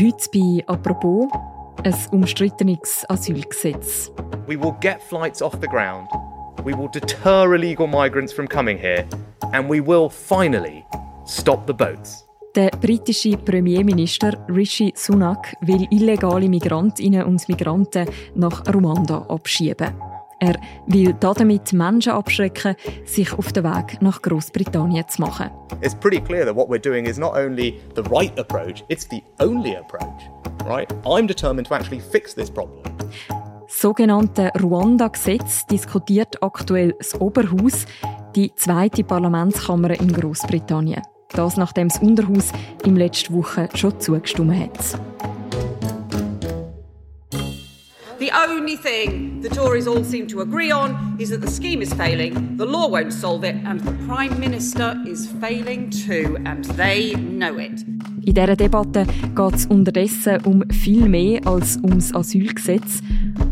Heute bei «Apropos» ein umstrittenes Asylgesetz. We will get flights off the ground. We will deter illegal migrants from coming here. And we will finally stop the boats. Der britische Premierminister Rishi Sunak will illegale Migrantinnen und Migranten nach Ruanda abschieben. Er will damit Menschen abschrecken, sich auf den Weg nach Großbritannien zu machen. It's pretty clear that what we're doing is not only the right approach, it's the only approach. Right? I'm determined to actually fix this problem. Das sogenannte Ruanda-Gesetz diskutiert aktuell das Oberhaus, die zweite Parlamentskammer in Großbritannien. Das nachdem das Unterhaus im letzten Woche schon zugestimmt hat. The only thing the Tories all seem to agree on is that the scheme is failing, the law won't solve it, and the Prime Minister is failing too, and they know it. In dieser Debatte geht es unterdessen um viel mehr als ums Asylgesetz.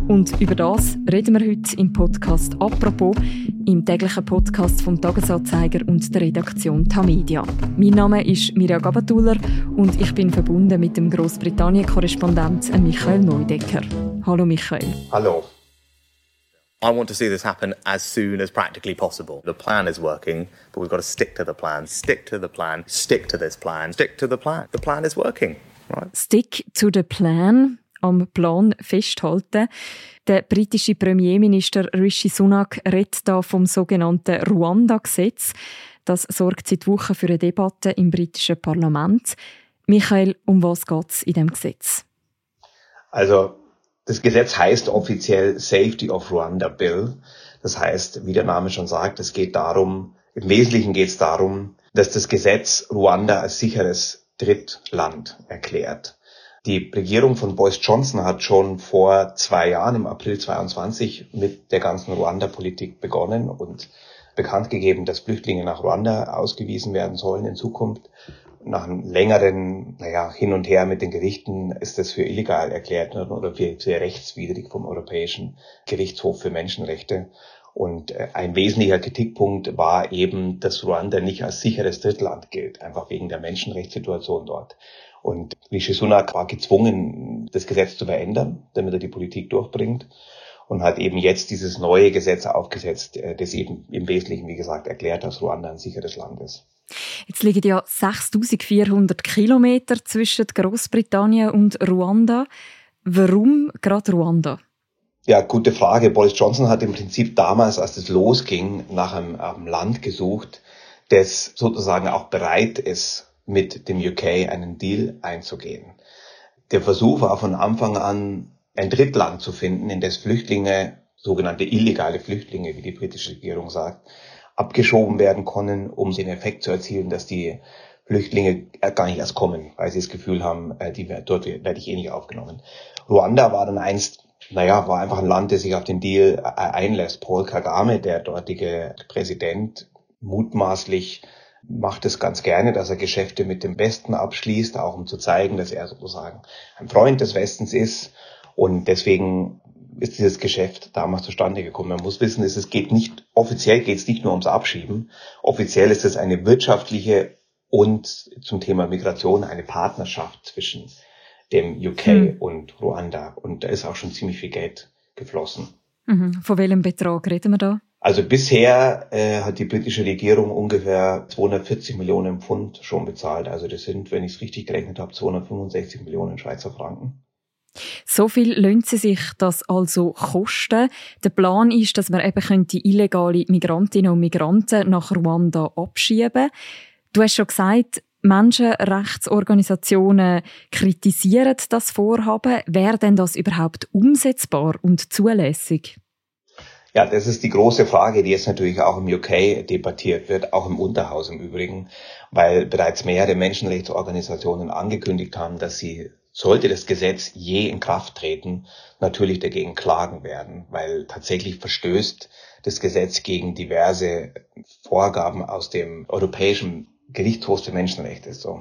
Und über das reden wir heute im Podcast «Apropos», im täglichen Podcast vom Tagesanzeiger und der Redaktion Tamedia. Mein Name ist Mirja Gabatuller und ich bin verbunden mit dem Großbritannien-Korrespondent Michael Neudecker. Hallo Michael. Hallo. I want to see this happen as soon as practically possible. The plan is working, but we've got to stick to the plan, stick to the plan, stick to this plan, stick to the plan. The plan is working, right? Stick to the plan am Plan festhalten. Der britische Premierminister Rishi Sunak redet da vom sogenannten Ruanda-Gesetz. Das sorgt seit Wochen für eine Debatte im britischen Parlament. Michael, um was geht es in dem Gesetz? Also das Gesetz heißt offiziell Safety of Rwanda Bill. Das heißt, wie der Name schon sagt, es geht darum, im Wesentlichen geht es darum, dass das Gesetz Ruanda als sicheres Drittland erklärt. Die Regierung von Boris Johnson hat schon vor zwei Jahren, im April 22, mit der ganzen Ruanda-Politik begonnen und bekannt gegeben, dass Flüchtlinge nach Ruanda ausgewiesen werden sollen in Zukunft. Nach einem längeren naja, Hin und Her mit den Gerichten ist das für illegal erklärt oder für, für rechtswidrig vom Europäischen Gerichtshof für Menschenrechte. Und äh, ein wesentlicher Kritikpunkt war eben, dass Ruanda nicht als sicheres Drittland gilt, einfach wegen der Menschenrechtssituation dort. Und Rishi Sunak war gezwungen, das Gesetz zu verändern, damit er die Politik durchbringt und hat eben jetzt dieses neue Gesetz aufgesetzt, äh, das eben im Wesentlichen, wie gesagt, erklärt, dass Ruanda ein sicheres Land ist. Jetzt liegen ja 6400 Kilometer zwischen Großbritannien und Ruanda. Warum gerade Ruanda? Ja, gute Frage. Boris Johnson hat im Prinzip damals, als es losging, nach einem, einem Land gesucht, das sozusagen auch bereit ist, mit dem UK einen Deal einzugehen. Der Versuch war von Anfang an, ein Drittland zu finden, in das Flüchtlinge, sogenannte illegale Flüchtlinge, wie die britische Regierung sagt, abgeschoben werden können, um den Effekt zu erzielen, dass die Flüchtlinge gar nicht erst kommen, weil sie das Gefühl haben, äh, die, dort werde ich eh nicht aufgenommen. Ruanda war dann einst, naja, war einfach ein Land, das sich auf den Deal äh, einlässt. Paul Kagame, der dortige Präsident, mutmaßlich macht es ganz gerne, dass er Geschäfte mit dem Westen abschließt, auch um zu zeigen, dass er sozusagen ein Freund des Westens ist. Und deswegen ist dieses Geschäft damals zustande gekommen. Man muss wissen, es geht nicht, offiziell geht es nicht nur ums Abschieben. Offiziell ist es eine wirtschaftliche und zum Thema Migration eine Partnerschaft zwischen dem UK mhm. und Ruanda. Und da ist auch schon ziemlich viel Geld geflossen. Mhm. Von welchem Betrag reden wir da? Also bisher äh, hat die britische Regierung ungefähr 240 Millionen Pfund schon bezahlt. Also das sind, wenn ich es richtig gerechnet habe, 265 Millionen Schweizer Franken. So viel lohnt sie sich das also kosten. Der Plan ist, dass man eben könnte illegale Migrantinnen und Migranten nach Ruanda abschieben. Du hast schon gesagt, Menschenrechtsorganisationen kritisieren das Vorhaben. Wäre denn das überhaupt umsetzbar und zulässig? Ja, das ist die große Frage, die jetzt natürlich auch im UK debattiert wird, auch im Unterhaus im Übrigen, weil bereits mehrere Menschenrechtsorganisationen angekündigt haben, dass sie, sollte das Gesetz je in Kraft treten, natürlich dagegen klagen werden, weil tatsächlich verstößt das Gesetz gegen diverse Vorgaben aus dem Europäischen Gerichtshof für Menschenrechte. So.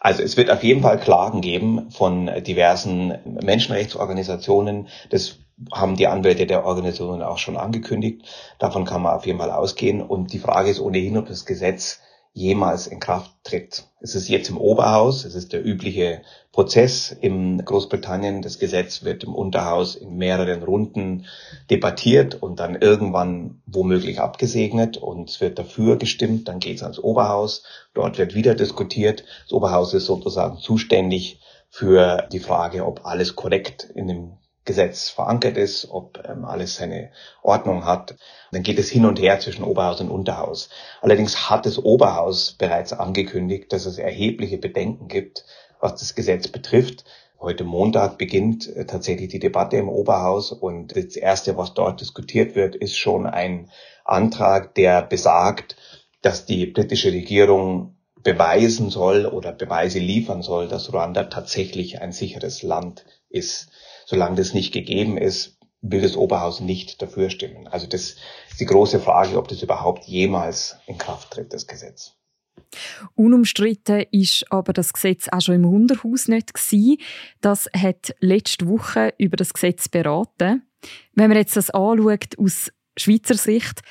Also es wird auf jeden Fall Klagen geben von diversen Menschenrechtsorganisationen. Das haben die Anwälte der Organisationen auch schon angekündigt. Davon kann man auf jeden Fall ausgehen. Und die Frage ist ohnehin, ob das Gesetz jemals in Kraft tritt. Es ist jetzt im Oberhaus, es ist der übliche Prozess in Großbritannien. Das Gesetz wird im Unterhaus in mehreren Runden debattiert und dann irgendwann womöglich abgesegnet und es wird dafür gestimmt. Dann geht es ans Oberhaus, dort wird wieder diskutiert. Das Oberhaus ist sozusagen zuständig für die Frage, ob alles korrekt in dem Gesetz verankert ist, ob ähm, alles seine Ordnung hat. Dann geht es hin und her zwischen Oberhaus und Unterhaus. Allerdings hat das Oberhaus bereits angekündigt, dass es erhebliche Bedenken gibt, was das Gesetz betrifft. Heute Montag beginnt äh, tatsächlich die Debatte im Oberhaus und das Erste, was dort diskutiert wird, ist schon ein Antrag, der besagt, dass die britische Regierung beweisen soll oder Beweise liefern soll, dass Ruanda tatsächlich ein sicheres Land ist. Solange das nicht gegeben ist, will das Oberhaus nicht dafür stimmen. Also das ist die große Frage, ob das überhaupt jemals in Kraft tritt, das Gesetz. Unumstritten ist aber das Gesetz auch schon im Unterhaus nicht gewesen. Das hat letzte Woche über das Gesetz beraten. Wenn man jetzt das anschaut aus Schweizer Sicht,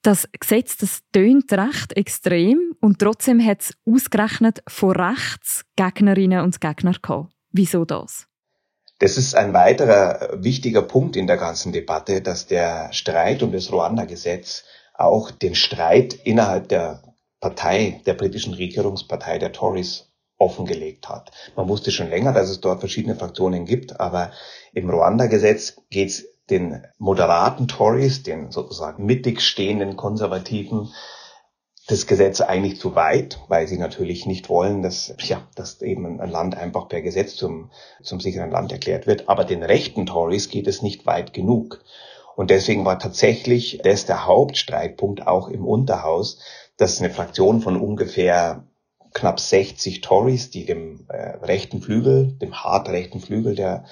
das Gesetz, das tönt recht extrem und trotzdem hat es ausgerechnet von rechts Gegnerinnen und Gegner gehabt. Wieso das? Das ist ein weiterer wichtiger Punkt in der ganzen Debatte, dass der Streit um das Ruanda-Gesetz auch den Streit innerhalb der Partei, der britischen Regierungspartei, der Tories, offengelegt hat. Man wusste schon länger, dass es dort verschiedene Fraktionen gibt, aber im Ruanda-Gesetz geht es den moderaten Tories, den sozusagen mittig stehenden Konservativen, das Gesetz eigentlich zu weit, weil sie natürlich nicht wollen, dass, ja, dass eben ein Land einfach per Gesetz zum, zum sicheren Land erklärt wird. Aber den rechten Tories geht es nicht weit genug. Und deswegen war tatsächlich das der Hauptstreitpunkt auch im Unterhaus, dass eine Fraktion von ungefähr knapp 60 Tories, die dem äh, rechten Flügel, dem hart rechten Flügel der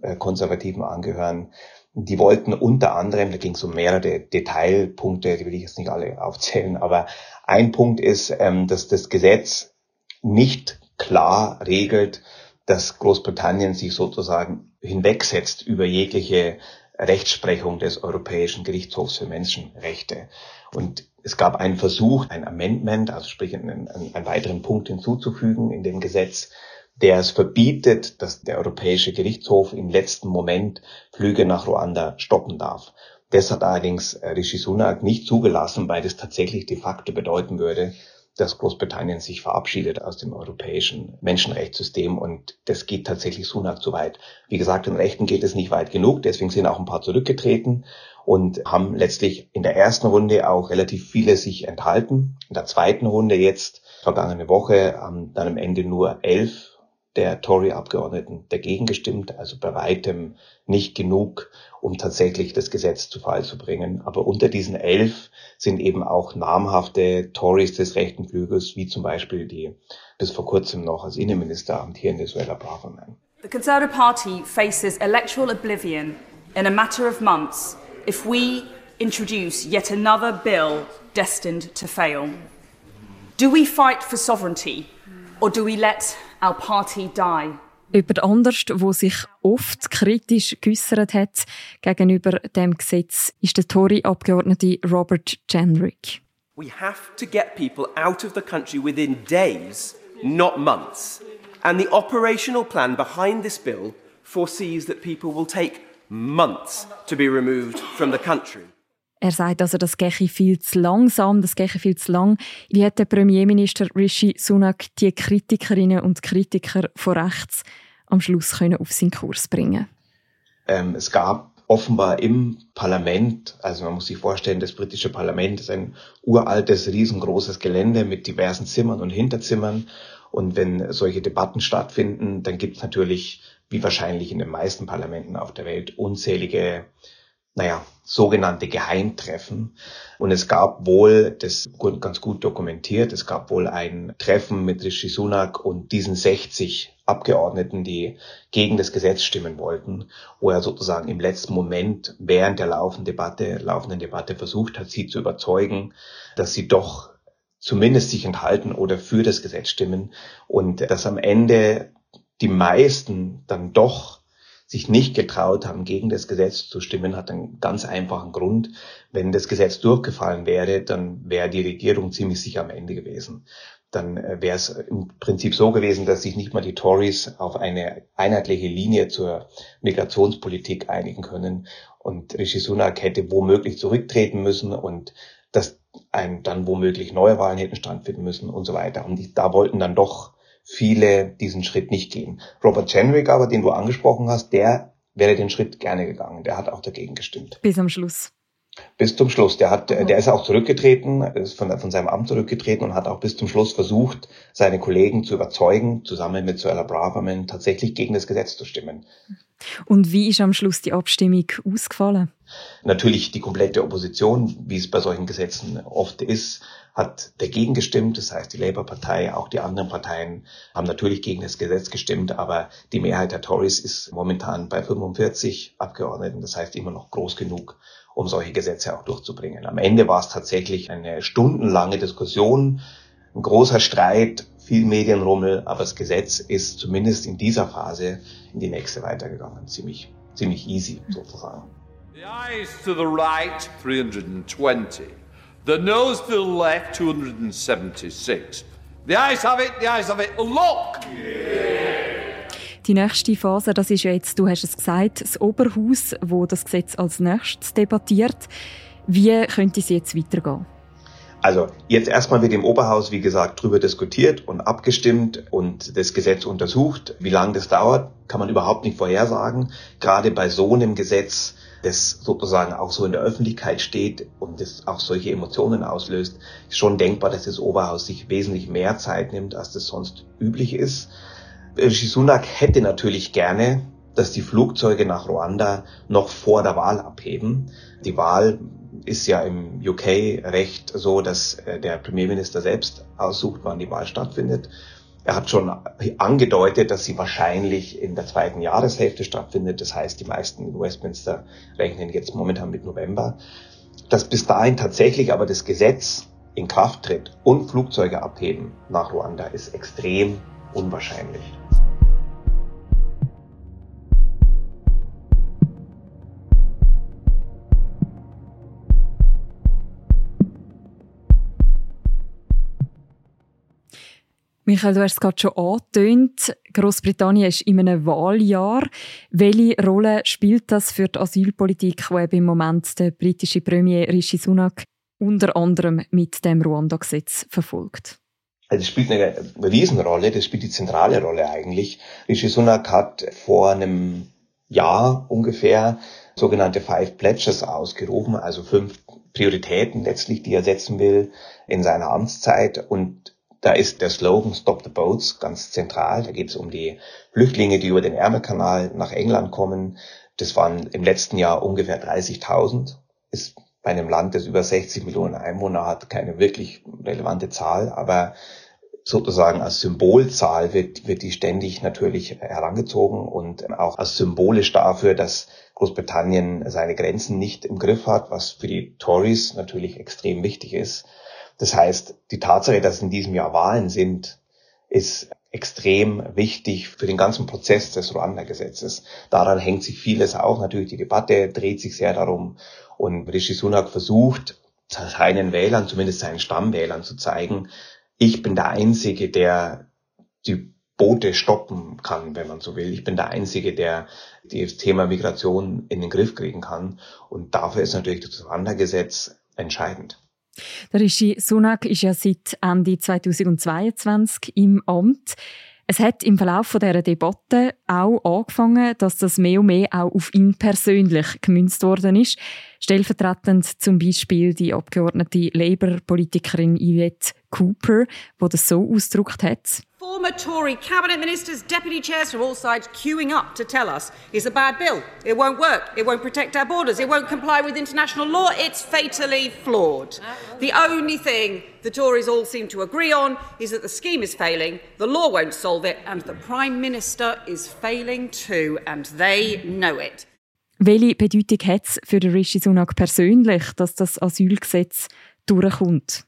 äh, Konservativen angehören, die wollten unter anderem, da ging es um mehrere Detailpunkte, die will ich jetzt nicht alle aufzählen, aber ein Punkt ist, ähm, dass das Gesetz nicht klar regelt, dass Großbritannien sich sozusagen hinwegsetzt über jegliche Rechtsprechung des Europäischen Gerichtshofs für Menschenrechte. Und es gab einen Versuch, ein Amendment, also sprich einen, einen, einen weiteren Punkt hinzuzufügen in dem Gesetz, der es verbietet, dass der Europäische Gerichtshof im letzten Moment Flüge nach Ruanda stoppen darf. Das hat allerdings äh, Rishi Sunak nicht zugelassen, weil das tatsächlich de facto bedeuten würde, dass Großbritannien sich verabschiedet aus dem europäischen Menschenrechtssystem und das geht tatsächlich Sunak zu weit. Wie gesagt, im Rechten geht es nicht weit genug, deswegen sind auch ein paar zurückgetreten und haben letztlich in der ersten Runde auch relativ viele sich enthalten. In der zweiten Runde jetzt, vergangene Woche, haben dann am Ende nur elf der Tory-Abgeordneten dagegen gestimmt, also bei weitem nicht genug, um tatsächlich das Gesetz zu Fall zu bringen. Aber unter diesen elf sind eben auch namhafte Tories des rechten Flügels, wie zum Beispiel die bis vor kurzem noch als Innenminister amtierende Suella Braverman. The Conservative Party faces electoral oblivion in a matter of months if we introduce yet another bill destined to fail. Do we fight for sovereignty or do we let our party die? Jemand anders, wo sich oft kritisch geäußert hat gegenüber dem Gesetz, ist der Tory-Abgeordnete Robert Jenrick. We have to get people out of the country within days, not months. And the operational plan behind this bill foresees that people will take months to be removed from the country. Er sagt also, das gehe viel zu langsam, das gehe viel zu lang. Wie hat der Premierminister Rishi Sunak die Kritikerinnen und Kritiker von rechts am Schluss können auf seinen Kurs bringen ähm, Es gab offenbar im Parlament, also man muss sich vorstellen, das britische Parlament ist ein uraltes, riesengroßes Gelände mit diversen Zimmern und Hinterzimmern. Und wenn solche Debatten stattfinden, dann gibt es natürlich, wie wahrscheinlich in den meisten Parlamenten auf der Welt, unzählige naja, sogenannte Geheimtreffen. Und es gab wohl, das ganz gut dokumentiert, es gab wohl ein Treffen mit Rishi Sunak und diesen 60 Abgeordneten, die gegen das Gesetz stimmen wollten, wo er sozusagen im letzten Moment während der laufenden Debatte, laufenden Debatte versucht hat, sie zu überzeugen, dass sie doch zumindest sich enthalten oder für das Gesetz stimmen und dass am Ende die meisten dann doch sich nicht getraut haben, gegen das Gesetz zu stimmen, hat einen ganz einfachen Grund. Wenn das Gesetz durchgefallen wäre, dann wäre die Regierung ziemlich sicher am Ende gewesen. Dann äh, wäre es im Prinzip so gewesen, dass sich nicht mal die Tories auf eine einheitliche Linie zur Migrationspolitik einigen können. Und Rishi Sunak hätte womöglich zurücktreten müssen und dass ein, dann womöglich neue Wahlen hätten stattfinden müssen und so weiter. Und da wollten dann doch viele diesen Schritt nicht gehen. Robert Jenrick aber, den du angesprochen hast, der wäre den Schritt gerne gegangen. Der hat auch dagegen gestimmt. Bis am Schluss. Bis zum Schluss. Der hat, der ist auch zurückgetreten, ist von, von seinem Amt zurückgetreten und hat auch bis zum Schluss versucht, seine Kollegen zu überzeugen, zusammen mit Suella Braverman tatsächlich gegen das Gesetz zu stimmen. Und wie ist am Schluss die Abstimmung ausgefallen? Natürlich die komplette Opposition, wie es bei solchen Gesetzen oft ist, hat dagegen gestimmt. Das heißt, die Labour-Partei, auch die anderen Parteien haben natürlich gegen das Gesetz gestimmt, aber die Mehrheit der Tories ist momentan bei 45 Abgeordneten. Das heißt immer noch groß genug, um solche Gesetze auch durchzubringen. Am Ende war es tatsächlich eine stundenlange Diskussion, ein großer Streit, viel Medienrummel, aber das Gesetz ist zumindest in dieser Phase in die nächste weitergegangen. Ziemlich, ziemlich easy sozusagen. The eyes to the right, 320. The nose to the left, 276. The eyes have it, the eyes have it. Look! Die nächste Phase, das ist jetzt, du hast es gesagt, das Oberhaus, wo das Gesetz als nächstes debattiert. Wie könnte es jetzt weitergehen? Also jetzt erstmal wird im Oberhaus, wie gesagt, drüber diskutiert und abgestimmt und das Gesetz untersucht. Wie lange das dauert, kann man überhaupt nicht vorhersagen. Gerade bei so einem Gesetz das sozusagen auch so in der Öffentlichkeit steht und das auch solche Emotionen auslöst, ist schon denkbar, dass das Oberhaus sich wesentlich mehr Zeit nimmt, als das sonst üblich ist. Rishi Sunak hätte natürlich gerne, dass die Flugzeuge nach Ruanda noch vor der Wahl abheben. Die Wahl ist ja im UK-Recht so, dass äh, der Premierminister selbst aussucht, wann die Wahl stattfindet. Er hat schon angedeutet, dass sie wahrscheinlich in der zweiten Jahreshälfte stattfindet. Das heißt, die meisten in Westminster rechnen jetzt momentan mit November. Dass bis dahin tatsächlich aber das Gesetz in Kraft tritt und Flugzeuge abheben nach Ruanda ist extrem unwahrscheinlich. Michael, du hast es gerade schon angetönt. Großbritannien ist in einem Wahljahr. Welche Rolle spielt das für die Asylpolitik, die eben im Moment der britische Premier Rishi Sunak unter anderem mit dem Ruanda-Gesetz verfolgt? Also es spielt eine Riesenrolle, das spielt die zentrale Rolle eigentlich. Rishi Sunak hat vor einem Jahr ungefähr sogenannte Five Pledges ausgerufen, also fünf Prioritäten letztlich, die er setzen will in seiner Amtszeit. Und da ist der Slogan Stop the Boats ganz zentral. Da geht es um die Flüchtlinge, die über den Ärmelkanal nach England kommen. Das waren im letzten Jahr ungefähr 30.000. Ist bei einem Land, das über 60 Millionen Einwohner hat, keine wirklich relevante Zahl, aber sozusagen als Symbolzahl wird, wird die ständig natürlich herangezogen und auch als symbolisch dafür, dass Großbritannien seine Grenzen nicht im Griff hat, was für die Tories natürlich extrem wichtig ist. Das heißt, die Tatsache, dass in diesem Jahr Wahlen sind, ist extrem wichtig für den ganzen Prozess des Ruanda-Gesetzes. Daran hängt sich vieles auch. Natürlich die Debatte dreht sich sehr darum. Und Rishi Sunak versucht, seinen Wählern, zumindest seinen Stammwählern zu zeigen, ich bin der Einzige, der die Boote stoppen kann, wenn man so will. Ich bin der Einzige, der das Thema Migration in den Griff kriegen kann. Und dafür ist natürlich das Ruanda-Gesetz entscheidend. Der Rishi Sunak ist ja seit Ende 2022 im Amt. Es hat im Verlauf dieser Debatte auch angefangen, dass das mehr und mehr auch auf ihn persönlich gemünzt worden ist. Stellvertretend zum Beispiel die abgeordnete Labour-Politikerin Yvette Cooper, die das so ausgedrückt hat. Former Tory cabinet ministers, deputy chairs from all sides queuing up to tell us it's a bad bill. It won't work. It won't protect our borders. It won't comply with international law. It's fatally flawed. The only thing the Tories all seem to agree on is that the scheme is failing, the law won't solve it, and the Prime Minister is failing too, and they know it. Welche Bedeutung hat es für Rishi Sunak persönlich, dass das Asylgesetz durchkommt?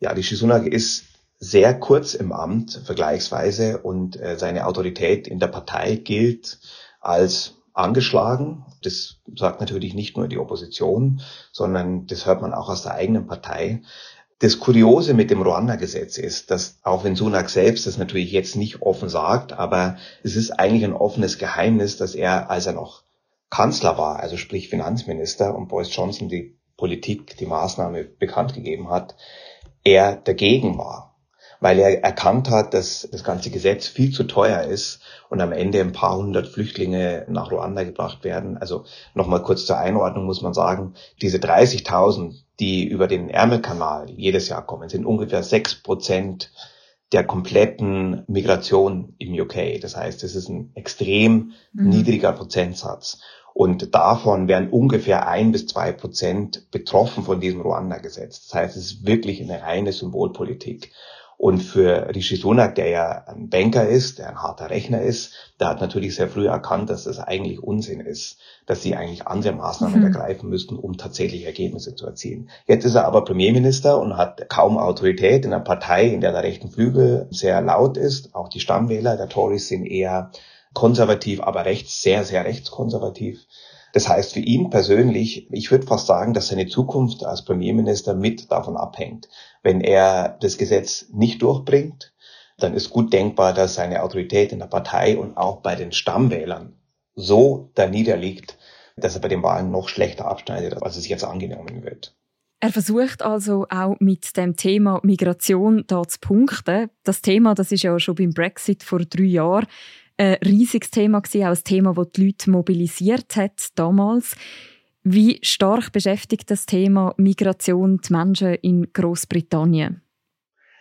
Ja, Rishi Sunak ist sehr kurz im Amt vergleichsweise und äh, seine Autorität in der Partei gilt als angeschlagen. Das sagt natürlich nicht nur die Opposition, sondern das hört man auch aus der eigenen Partei. Das Kuriose mit dem Ruanda-Gesetz ist, dass auch wenn Sunak selbst das natürlich jetzt nicht offen sagt, aber es ist eigentlich ein offenes Geheimnis, dass er, als er noch Kanzler war, also sprich Finanzminister und Boris Johnson die Politik, die Maßnahme bekannt gegeben hat, er dagegen war weil er erkannt hat, dass das ganze Gesetz viel zu teuer ist und am Ende ein paar hundert Flüchtlinge nach Ruanda gebracht werden. Also nochmal kurz zur Einordnung muss man sagen, diese 30.000, die über den Ärmelkanal jedes Jahr kommen, sind ungefähr sechs Prozent der kompletten Migration im UK. Das heißt, es ist ein extrem mhm. niedriger Prozentsatz. Und davon werden ungefähr ein bis zwei Prozent betroffen von diesem Ruanda-Gesetz. Das heißt, es ist wirklich eine reine Symbolpolitik. Und für Rishi Sunak, der ja ein Banker ist, der ein harter Rechner ist, der hat natürlich sehr früh erkannt, dass das eigentlich Unsinn ist, dass sie eigentlich andere Maßnahmen mhm. ergreifen müssten, um tatsächlich Ergebnisse zu erzielen. Jetzt ist er aber Premierminister und hat kaum Autorität in einer Partei, in der der rechten Flügel sehr laut ist. Auch die Stammwähler der Tories sind eher konservativ, aber rechts, sehr, sehr rechtskonservativ. Das heißt für ihn persönlich, ich würde fast sagen, dass seine Zukunft als Premierminister mit davon abhängt. Wenn er das Gesetz nicht durchbringt, dann ist gut denkbar, dass seine Autorität in der Partei und auch bei den Stammwählern so da niederliegt, dass er bei den Wahlen noch schlechter abschneidet, als es jetzt angenommen wird. Er versucht also auch mit dem Thema Migration da zu punkten. Das Thema, das ist ja schon beim Brexit vor drei Jahren ein riesiges Thema gewesen, auch ein Thema, das die Leute mobilisiert hat damals. Wie stark beschäftigt das Thema Migration die Menschen in Großbritannien?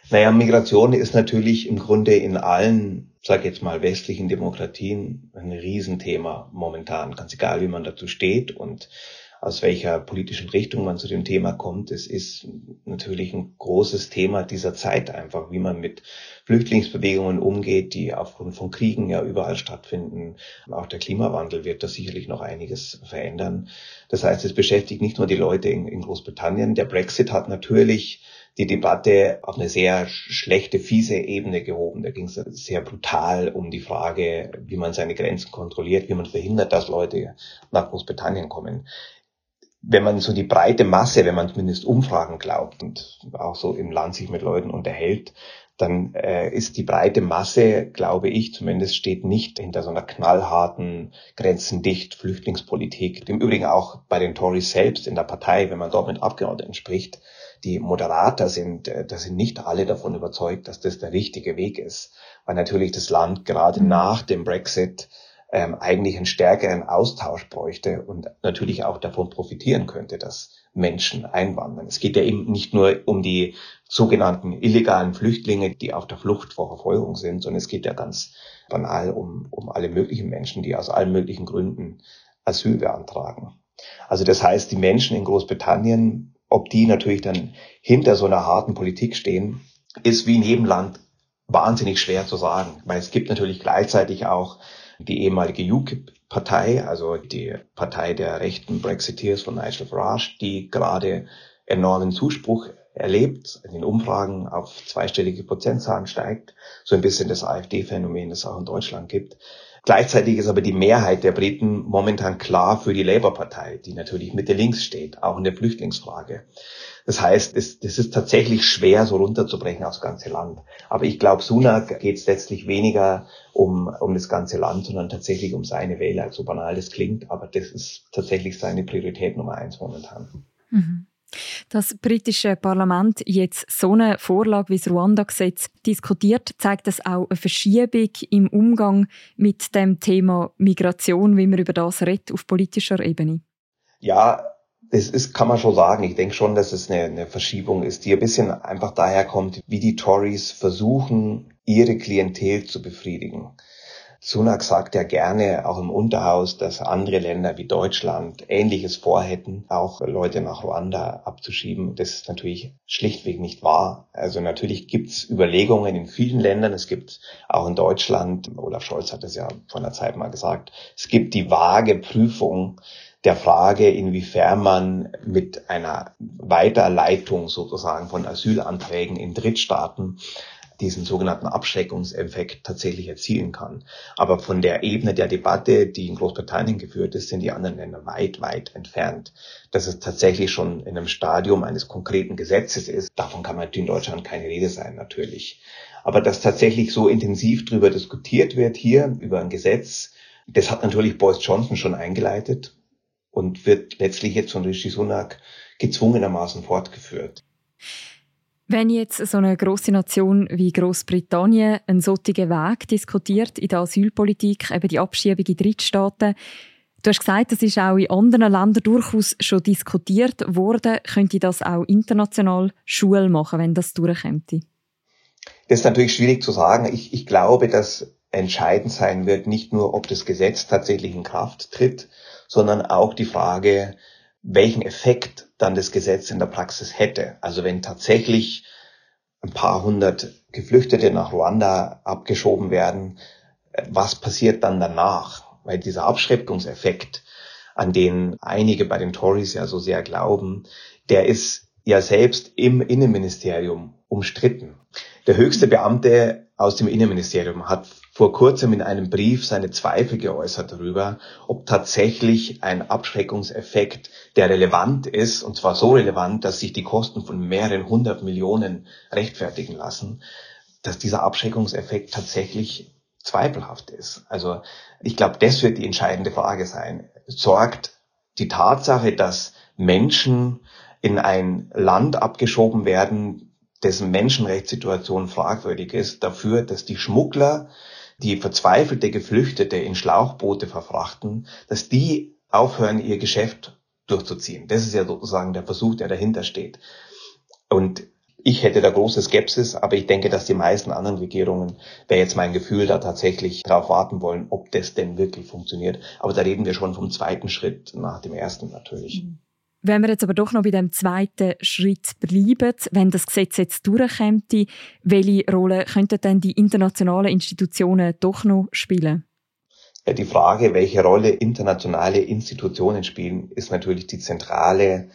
Naja, Migration ist natürlich im Grunde in allen, sag jetzt mal, westlichen Demokratien ein Riesenthema momentan. Ganz egal, wie man dazu steht und aus welcher politischen Richtung man zu dem Thema kommt. Es ist natürlich ein großes Thema dieser Zeit einfach, wie man mit Flüchtlingsbewegungen umgeht, die aufgrund von Kriegen ja überall stattfinden. Auch der Klimawandel wird da sicherlich noch einiges verändern. Das heißt, es beschäftigt nicht nur die Leute in, in Großbritannien. Der Brexit hat natürlich die Debatte auf eine sehr schlechte, fiese Ebene gehoben. Da ging es sehr brutal um die Frage, wie man seine Grenzen kontrolliert, wie man verhindert, dass Leute nach Großbritannien kommen wenn man so die breite Masse, wenn man zumindest Umfragen glaubt und auch so im Land sich mit Leuten unterhält, dann äh, ist die breite Masse, glaube ich zumindest, steht nicht hinter so einer knallharten, grenzendicht Flüchtlingspolitik. Im Übrigen auch bei den Tories selbst in der Partei, wenn man dort mit Abgeordneten spricht, die Moderater sind, äh, da sind nicht alle davon überzeugt, dass das der richtige Weg ist, weil natürlich das Land gerade mhm. nach dem Brexit ähm, eigentlich einen stärkeren Austausch bräuchte und natürlich auch davon profitieren könnte, dass Menschen einwandern. Es geht ja eben nicht nur um die sogenannten illegalen Flüchtlinge, die auf der Flucht vor Verfolgung sind, sondern es geht ja ganz banal um, um alle möglichen Menschen, die aus allen möglichen Gründen Asyl beantragen. Also das heißt, die Menschen in Großbritannien, ob die natürlich dann hinter so einer harten Politik stehen, ist wie in jedem Land wahnsinnig schwer zu sagen, weil es gibt natürlich gleichzeitig auch die ehemalige UKIP-Partei, also die Partei der rechten Brexiteers von Nigel Farage, die gerade enormen Zuspruch erlebt, in den Umfragen auf zweistellige Prozentzahlen steigt, so ein bisschen das AfD-Phänomen, das es auch in Deutschland gibt. Gleichzeitig ist aber die Mehrheit der Briten momentan klar für die Labour-Partei, die natürlich Mitte links steht, auch in der Flüchtlingsfrage. Das heißt, es, das ist tatsächlich schwer, so runterzubrechen aufs ganze Land. Aber ich glaube, Sunak geht es letztlich weniger um, um das ganze Land, sondern tatsächlich um seine Wähler. So banal das klingt, aber das ist tatsächlich seine Priorität Nummer eins momentan. Mhm. Das britische Parlament jetzt so eine Vorlage wie das Ruanda-Gesetz diskutiert, zeigt das auch eine Verschiebung im Umgang mit dem Thema Migration, wie man über das redet, auf politischer Ebene. Ja, das ist, kann man schon sagen. Ich denke schon, dass es eine, eine Verschiebung ist, die ein bisschen einfach daher kommt, wie die Tories versuchen, ihre Klientel zu befriedigen. Sunak sagt ja gerne auch im Unterhaus, dass andere Länder wie Deutschland Ähnliches vorhätten, auch Leute nach Ruanda abzuschieben. Das ist natürlich schlichtweg nicht wahr. Also natürlich gibt's Überlegungen in vielen Ländern. Es gibt auch in Deutschland, Olaf Scholz hat es ja vor einer Zeit mal gesagt, es gibt die vage Prüfung der Frage, inwiefern man mit einer Weiterleitung sozusagen von Asylanträgen in Drittstaaten diesen sogenannten Abschreckungseffekt tatsächlich erzielen kann. Aber von der Ebene der Debatte, die in Großbritannien geführt ist, sind die anderen Länder weit, weit entfernt. Dass es tatsächlich schon in einem Stadium eines konkreten Gesetzes ist, davon kann man in Deutschland keine Rede sein, natürlich. Aber dass tatsächlich so intensiv darüber diskutiert wird hier, über ein Gesetz, das hat natürlich Boris Johnson schon eingeleitet und wird letztlich jetzt von Rishi Sunak gezwungenermaßen fortgeführt. Wenn jetzt so eine große Nation wie Großbritannien einen solchen Weg diskutiert in der Asylpolitik, eben die Abschiebung in Drittstaaten, Du hast gesagt, das ist auch in anderen Ländern durchaus schon diskutiert worden. Könnte das auch international Schule machen, wenn das durchkommt? Das ist natürlich schwierig zu sagen. Ich, ich glaube, dass entscheidend sein wird, nicht nur, ob das Gesetz tatsächlich in Kraft tritt, sondern auch die Frage, welchen Effekt dann das Gesetz in der Praxis hätte. Also wenn tatsächlich ein paar hundert Geflüchtete nach Ruanda abgeschoben werden, was passiert dann danach? Weil dieser Abschreckungseffekt, an den einige bei den Tories ja so sehr glauben, der ist ja selbst im Innenministerium umstritten. Der höchste Beamte aus dem Innenministerium hat vor kurzem in einem Brief seine Zweifel geäußert darüber, ob tatsächlich ein Abschreckungseffekt, der relevant ist, und zwar so relevant, dass sich die Kosten von mehreren hundert Millionen rechtfertigen lassen, dass dieser Abschreckungseffekt tatsächlich zweifelhaft ist. Also ich glaube, das wird die entscheidende Frage sein. Sorgt die Tatsache, dass Menschen in ein Land abgeschoben werden, dessen Menschenrechtssituation fragwürdig ist, dafür, dass die Schmuggler die verzweifelte Geflüchtete in Schlauchboote verfrachten, dass die aufhören, ihr Geschäft durchzuziehen. Das ist ja sozusagen der Versuch, der dahinter steht. Und ich hätte da große Skepsis, aber ich denke, dass die meisten anderen Regierungen, wäre jetzt mein Gefühl, da tatsächlich darauf warten wollen, ob das denn wirklich funktioniert. Aber da reden wir schon vom zweiten Schritt nach dem ersten natürlich. Mhm. Wenn wir jetzt aber doch noch bei dem zweiten Schritt bleiben, wenn das Gesetz jetzt durchkommt, welche Rolle könnten denn die internationalen Institutionen doch noch spielen? Die Frage, welche Rolle internationale Institutionen spielen, ist natürlich die zentrale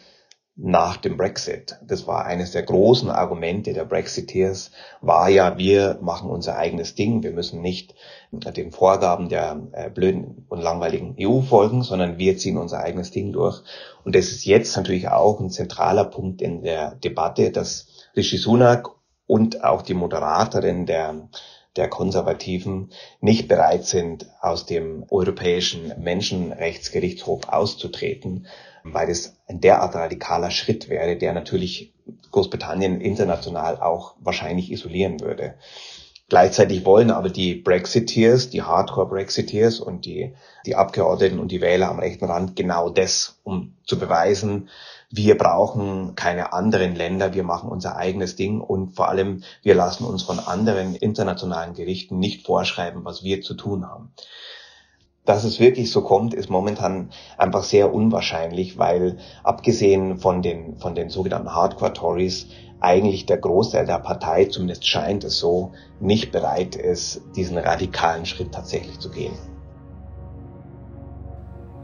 nach dem Brexit. Das war eines der großen Argumente der Brexiteers, war ja, wir machen unser eigenes Ding, wir müssen nicht den Vorgaben der äh, blöden und langweiligen EU folgen, sondern wir ziehen unser eigenes Ding durch. Und das ist jetzt natürlich auch ein zentraler Punkt in der Debatte, dass Rishi Sunak und auch die Moderatorin der der Konservativen nicht bereit sind, aus dem Europäischen Menschenrechtsgerichtshof auszutreten, weil es ein derart radikaler Schritt wäre, der natürlich Großbritannien international auch wahrscheinlich isolieren würde. Gleichzeitig wollen aber die Brexiteers, die Hardcore-Brexiteers und die, die Abgeordneten und die Wähler am rechten Rand genau das, um zu beweisen, wir brauchen keine anderen Länder, wir machen unser eigenes Ding und vor allem wir lassen uns von anderen internationalen Gerichten nicht vorschreiben, was wir zu tun haben. Dass es wirklich so kommt, ist momentan einfach sehr unwahrscheinlich, weil abgesehen von den, von den sogenannten Hardcore Tories eigentlich der Großteil der Partei, zumindest scheint es so, nicht bereit ist, diesen radikalen Schritt tatsächlich zu gehen.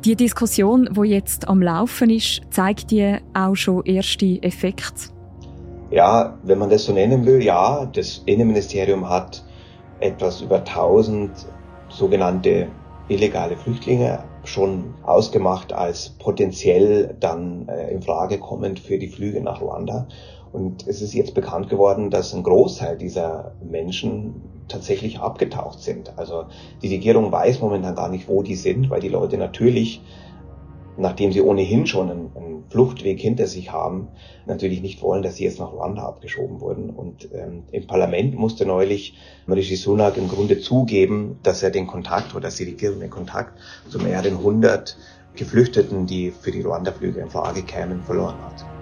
Die Diskussion, wo jetzt am Laufen ist, zeigt dir auch schon erste Effekte. Ja, wenn man das so nennen will, ja, das Innenministerium hat etwas über 1000 sogenannte illegale Flüchtlinge schon ausgemacht als potenziell dann äh, in Frage kommend für die Flüge nach Ruanda. Und es ist jetzt bekannt geworden, dass ein Großteil dieser Menschen tatsächlich abgetaucht sind. Also die Regierung weiß momentan gar nicht, wo die sind, weil die Leute natürlich, nachdem sie ohnehin schon einen, einen Fluchtweg hinter sich haben, natürlich nicht wollen, dass sie jetzt nach Ruanda abgeschoben wurden. Und ähm, im Parlament musste neulich Rishi Sunak im Grunde zugeben, dass er den Kontakt oder dass die Regierung den Kontakt zu mehreren hundert Geflüchteten, die für die Ruanda-Flüge in Frage kämen, verloren hat.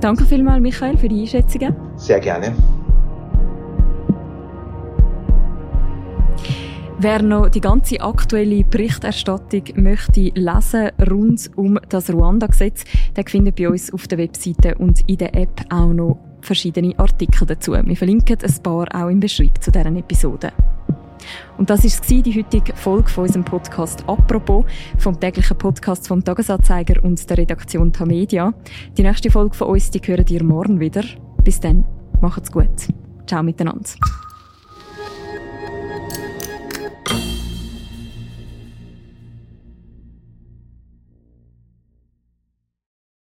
Danke vielmals, Michael, für die Einschätzungen. Sehr gerne. Wer noch die ganze aktuelle Berichterstattung möchte lesen rund um das Ruanda-Gesetz, der findet bei uns auf der Webseite und in der App auch noch verschiedene Artikel dazu. Wir verlinken ein paar auch im Beschreibung zu deren Episode. Und das war die heutige Folge von unserem Podcast «Apropos» vom täglichen Podcast vom Tagesanzeiger und der Redaktion Tamedia. Die nächste Folge von uns, die hören ihr morgen wieder. Bis dann, macht's gut. Ciao miteinander.